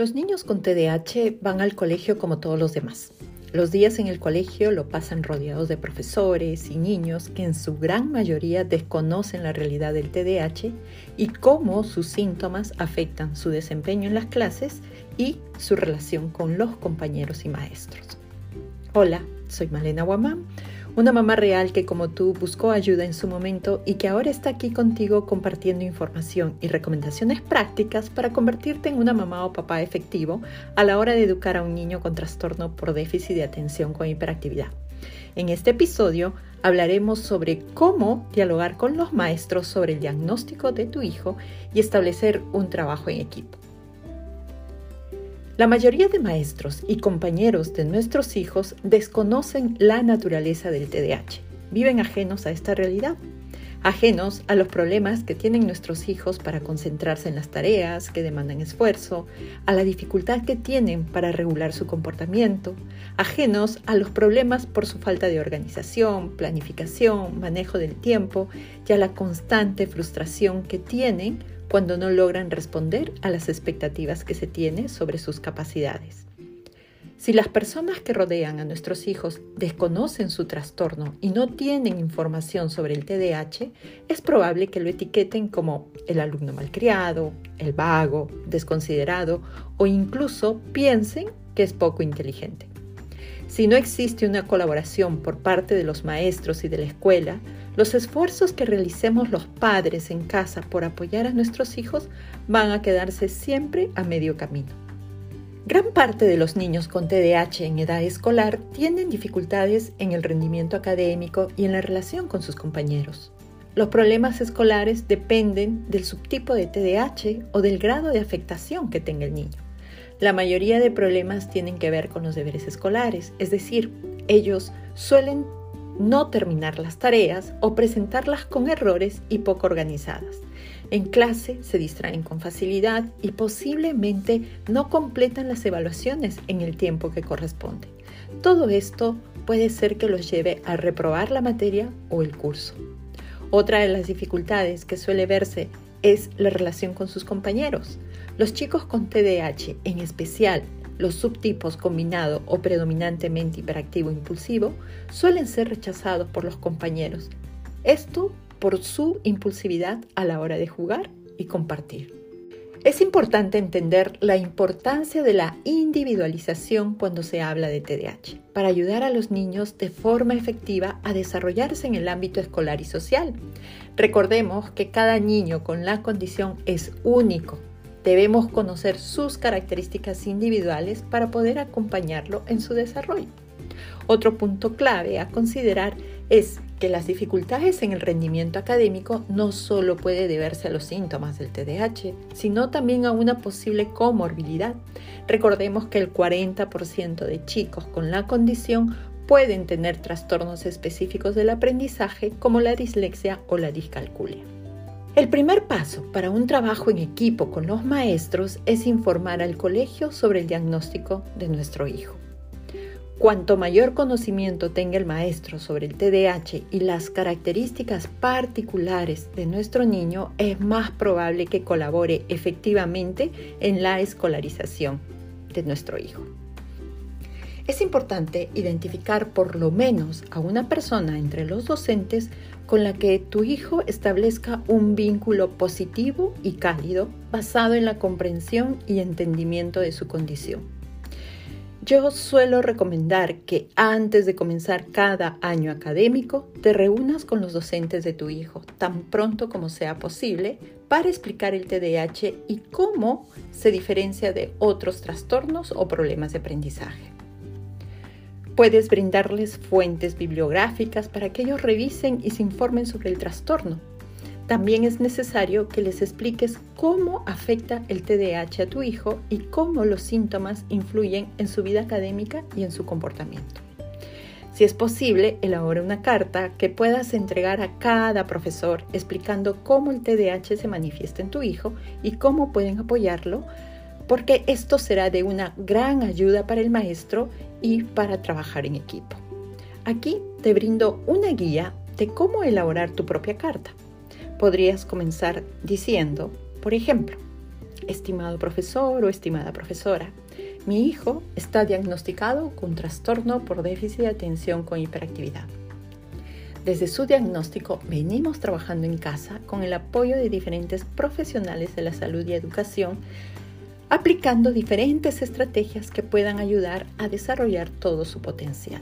Los niños con TDAH van al colegio como todos los demás. Los días en el colegio lo pasan rodeados de profesores y niños que en su gran mayoría desconocen la realidad del TDAH y cómo sus síntomas afectan su desempeño en las clases y su relación con los compañeros y maestros. Hola, soy Malena Guamán una mamá real que como tú buscó ayuda en su momento y que ahora está aquí contigo compartiendo información y recomendaciones prácticas para convertirte en una mamá o papá efectivo a la hora de educar a un niño con trastorno por déficit de atención con hiperactividad. En este episodio hablaremos sobre cómo dialogar con los maestros sobre el diagnóstico de tu hijo y establecer un trabajo en equipo. La mayoría de maestros y compañeros de nuestros hijos desconocen la naturaleza del TDAH. Viven ajenos a esta realidad, ajenos a los problemas que tienen nuestros hijos para concentrarse en las tareas que demandan esfuerzo, a la dificultad que tienen para regular su comportamiento, ajenos a los problemas por su falta de organización, planificación, manejo del tiempo y a la constante frustración que tienen cuando no logran responder a las expectativas que se tiene sobre sus capacidades. Si las personas que rodean a nuestros hijos desconocen su trastorno y no tienen información sobre el TDAH, es probable que lo etiqueten como el alumno malcriado, el vago, desconsiderado o incluso piensen que es poco inteligente. Si no existe una colaboración por parte de los maestros y de la escuela, los esfuerzos que realicemos los padres en casa por apoyar a nuestros hijos van a quedarse siempre a medio camino. Gran parte de los niños con TDAH en edad escolar tienen dificultades en el rendimiento académico y en la relación con sus compañeros. Los problemas escolares dependen del subtipo de TDAH o del grado de afectación que tenga el niño. La mayoría de problemas tienen que ver con los deberes escolares, es decir, ellos suelen no terminar las tareas o presentarlas con errores y poco organizadas. En clase se distraen con facilidad y posiblemente no completan las evaluaciones en el tiempo que corresponde. Todo esto puede ser que los lleve a reprobar la materia o el curso. Otra de las dificultades que suele verse es la relación con sus compañeros. Los chicos con TDAH, en especial los subtipos combinado o predominantemente hiperactivo impulsivo suelen ser rechazados por los compañeros. Esto por su impulsividad a la hora de jugar y compartir. Es importante entender la importancia de la individualización cuando se habla de TDAH, para ayudar a los niños de forma efectiva a desarrollarse en el ámbito escolar y social. Recordemos que cada niño con la condición es único Debemos conocer sus características individuales para poder acompañarlo en su desarrollo. Otro punto clave a considerar es que las dificultades en el rendimiento académico no solo puede deberse a los síntomas del TDAH, sino también a una posible comorbilidad. Recordemos que el 40% de chicos con la condición pueden tener trastornos específicos del aprendizaje como la dislexia o la discalculia. El primer paso para un trabajo en equipo con los maestros es informar al colegio sobre el diagnóstico de nuestro hijo. Cuanto mayor conocimiento tenga el maestro sobre el TDAH y las características particulares de nuestro niño, es más probable que colabore efectivamente en la escolarización de nuestro hijo. Es importante identificar por lo menos a una persona entre los docentes con la que tu hijo establezca un vínculo positivo y cálido basado en la comprensión y entendimiento de su condición. Yo suelo recomendar que antes de comenzar cada año académico te reúnas con los docentes de tu hijo tan pronto como sea posible para explicar el TDAH y cómo se diferencia de otros trastornos o problemas de aprendizaje. Puedes brindarles fuentes bibliográficas para que ellos revisen y se informen sobre el trastorno. También es necesario que les expliques cómo afecta el TDAH a tu hijo y cómo los síntomas influyen en su vida académica y en su comportamiento. Si es posible, elabora una carta que puedas entregar a cada profesor explicando cómo el TDAH se manifiesta en tu hijo y cómo pueden apoyarlo porque esto será de una gran ayuda para el maestro y para trabajar en equipo. Aquí te brindo una guía de cómo elaborar tu propia carta. Podrías comenzar diciendo, por ejemplo, Estimado profesor o estimada profesora, mi hijo está diagnosticado con trastorno por déficit de atención con hiperactividad. Desde su diagnóstico venimos trabajando en casa con el apoyo de diferentes profesionales de la salud y educación, aplicando diferentes estrategias que puedan ayudar a desarrollar todo su potencial.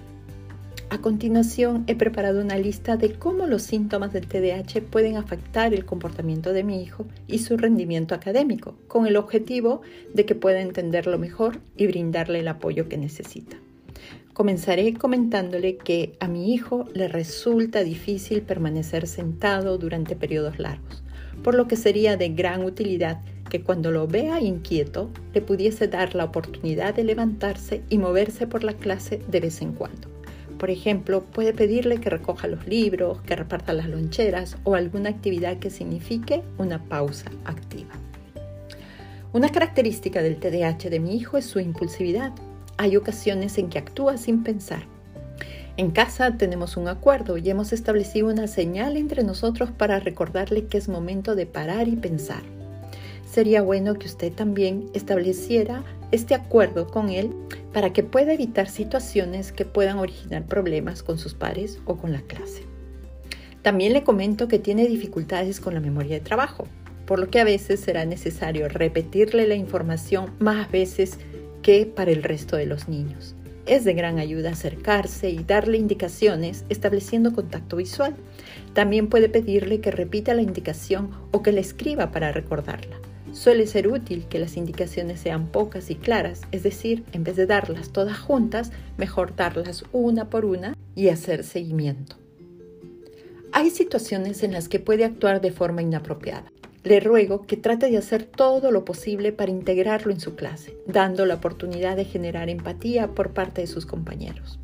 A continuación, he preparado una lista de cómo los síntomas del TDAH pueden afectar el comportamiento de mi hijo y su rendimiento académico, con el objetivo de que pueda entenderlo mejor y brindarle el apoyo que necesita. Comenzaré comentándole que a mi hijo le resulta difícil permanecer sentado durante periodos largos, por lo que sería de gran utilidad que cuando lo vea inquieto le pudiese dar la oportunidad de levantarse y moverse por la clase de vez en cuando. Por ejemplo, puede pedirle que recoja los libros, que reparta las loncheras o alguna actividad que signifique una pausa activa. Una característica del TDAH de mi hijo es su impulsividad. Hay ocasiones en que actúa sin pensar. En casa tenemos un acuerdo y hemos establecido una señal entre nosotros para recordarle que es momento de parar y pensar. Sería bueno que usted también estableciera este acuerdo con él para que pueda evitar situaciones que puedan originar problemas con sus pares o con la clase. También le comento que tiene dificultades con la memoria de trabajo, por lo que a veces será necesario repetirle la información más veces que para el resto de los niños. Es de gran ayuda acercarse y darle indicaciones estableciendo contacto visual. También puede pedirle que repita la indicación o que la escriba para recordarla. Suele ser útil que las indicaciones sean pocas y claras, es decir, en vez de darlas todas juntas, mejor darlas una por una y hacer seguimiento. Hay situaciones en las que puede actuar de forma inapropiada. Le ruego que trate de hacer todo lo posible para integrarlo en su clase, dando la oportunidad de generar empatía por parte de sus compañeros.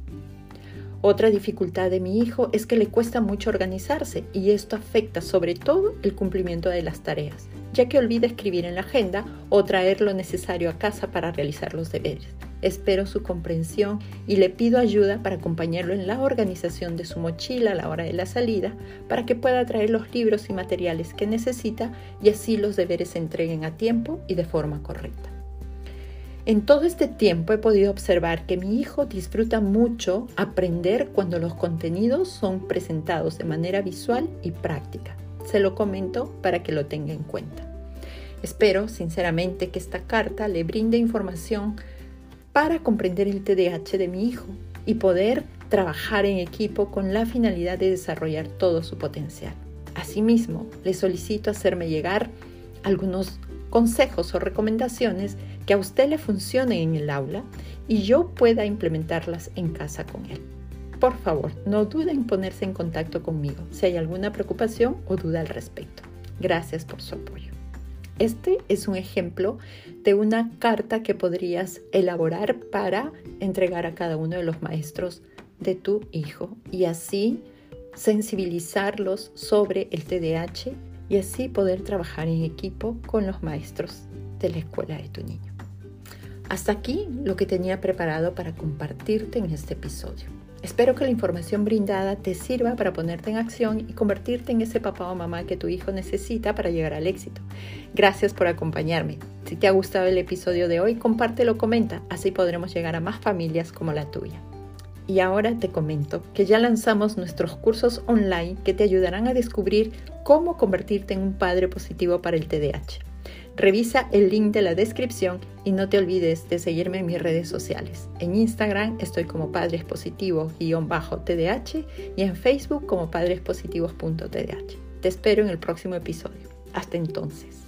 Otra dificultad de mi hijo es que le cuesta mucho organizarse y esto afecta sobre todo el cumplimiento de las tareas ya que olvida escribir en la agenda o traer lo necesario a casa para realizar los deberes. Espero su comprensión y le pido ayuda para acompañarlo en la organización de su mochila a la hora de la salida para que pueda traer los libros y materiales que necesita y así los deberes se entreguen a tiempo y de forma correcta. En todo este tiempo he podido observar que mi hijo disfruta mucho aprender cuando los contenidos son presentados de manera visual y práctica se lo comento para que lo tenga en cuenta. Espero sinceramente que esta carta le brinde información para comprender el TDAH de mi hijo y poder trabajar en equipo con la finalidad de desarrollar todo su potencial. Asimismo, le solicito hacerme llegar algunos consejos o recomendaciones que a usted le funcionen en el aula y yo pueda implementarlas en casa con él. Por favor, no dude en ponerse en contacto conmigo si hay alguna preocupación o duda al respecto. Gracias por su apoyo. Este es un ejemplo de una carta que podrías elaborar para entregar a cada uno de los maestros de tu hijo y así sensibilizarlos sobre el TDAH y así poder trabajar en equipo con los maestros de la escuela de tu niño. Hasta aquí lo que tenía preparado para compartirte en este episodio. Espero que la información brindada te sirva para ponerte en acción y convertirte en ese papá o mamá que tu hijo necesita para llegar al éxito. Gracias por acompañarme. Si te ha gustado el episodio de hoy, compártelo, comenta, así podremos llegar a más familias como la tuya. Y ahora te comento que ya lanzamos nuestros cursos online que te ayudarán a descubrir cómo convertirte en un padre positivo para el TDAH. Revisa el link de la descripción y no te olvides de seguirme en mis redes sociales. En Instagram estoy como Padres Positivos-TDH y en Facebook como padrespositivos.tdh. Te espero en el próximo episodio. Hasta entonces.